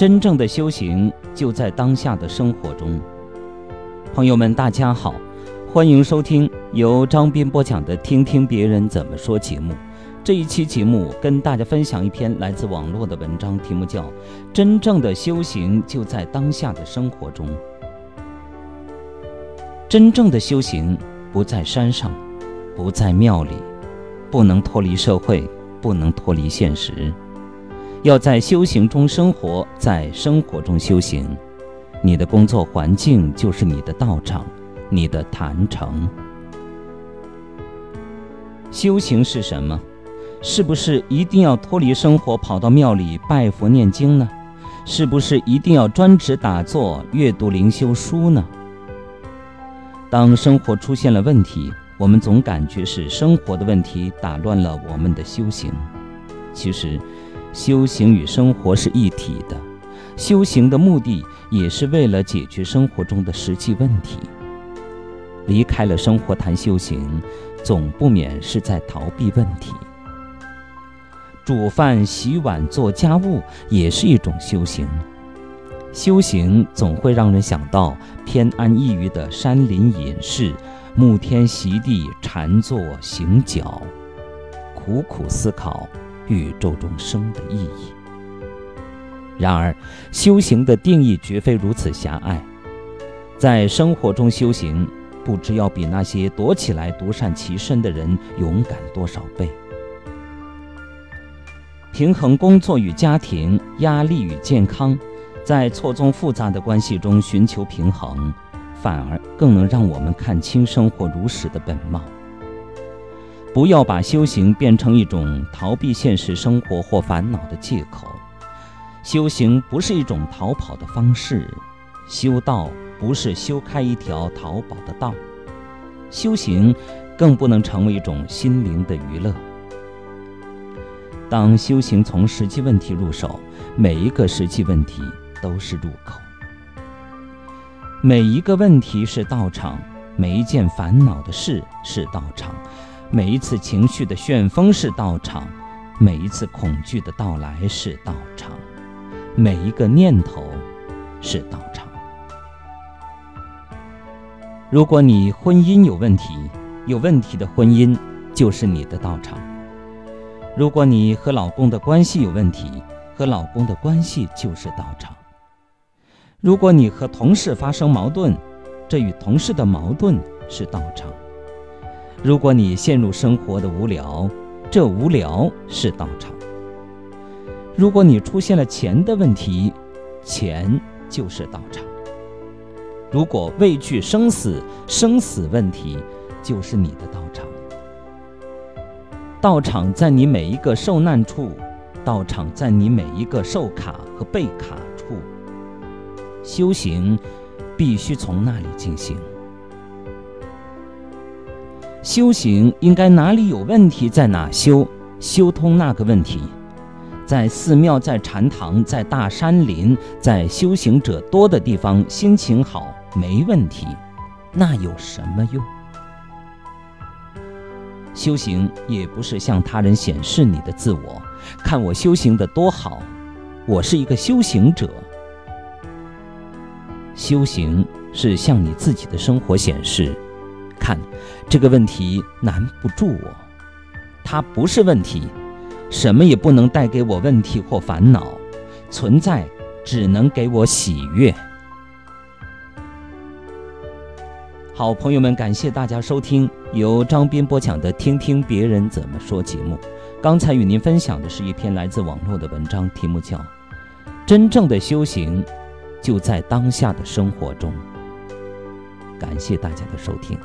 真正的修行就在当下的生活中。朋友们，大家好，欢迎收听由张斌播讲的《听听别人怎么说》节目。这一期节目跟大家分享一篇来自网络的文章，题目叫《真正的修行就在当下的生活中》。真正的修行不在山上，不在庙里，不能脱离社会，不能脱离现实。要在修行中生活，在生活中修行。你的工作环境就是你的道场，你的坛城。修行是什么？是不是一定要脱离生活，跑到庙里拜佛念经呢？是不是一定要专职打坐、阅读灵修书呢？当生活出现了问题，我们总感觉是生活的问题打乱了我们的修行。其实。修行与生活是一体的，修行的目的也是为了解决生活中的实际问题。离开了生活谈修行，总不免是在逃避问题。煮饭、洗碗、做家务也是一种修行。修行总会让人想到偏安一隅的山林隐士，沐天席地禅坐行脚，苦苦思考。宇宙中生的意义。然而，修行的定义绝非如此狭隘。在生活中修行，不知要比那些躲起来独善其身的人勇敢多少倍。平衡工作与家庭、压力与健康，在错综复杂的关系中寻求平衡，反而更能让我们看清生活如实的本貌。不要把修行变成一种逃避现实生活或烦恼的借口。修行不是一种逃跑的方式，修道不是修开一条逃跑的道，修行更不能成为一种心灵的娱乐。当修行从实际问题入手，每一个实际问题都是入口，每一个问题是道场，每一件烦恼的事是道场。每一次情绪的旋风是道场，每一次恐惧的到来是道场，每一个念头是道场。如果你婚姻有问题，有问题的婚姻就是你的道场；如果你和老公的关系有问题，和老公的关系就是道场；如果你和同事发生矛盾，这与同事的矛盾是道场。如果你陷入生活的无聊，这无聊是道场；如果你出现了钱的问题，钱就是道场；如果畏惧生死，生死问题就是你的道场。道场在你每一个受难处，道场在你每一个受卡和被卡处。修行必须从那里进行。修行应该哪里有问题在哪修，修通那个问题。在寺庙、在禅堂、在大山林、在修行者多的地方，心情好没问题，那有什么用？修行也不是向他人显示你的自我，看我修行的多好，我是一个修行者。修行是向你自己的生活显示。看，这个问题难不住我，它不是问题，什么也不能带给我问题或烦恼，存在只能给我喜悦。好朋友们，感谢大家收听由张斌播讲的《听听别人怎么说》节目。刚才与您分享的是一篇来自网络的文章，题目叫《真正的修行就在当下的生活中》。感谢大家的收听。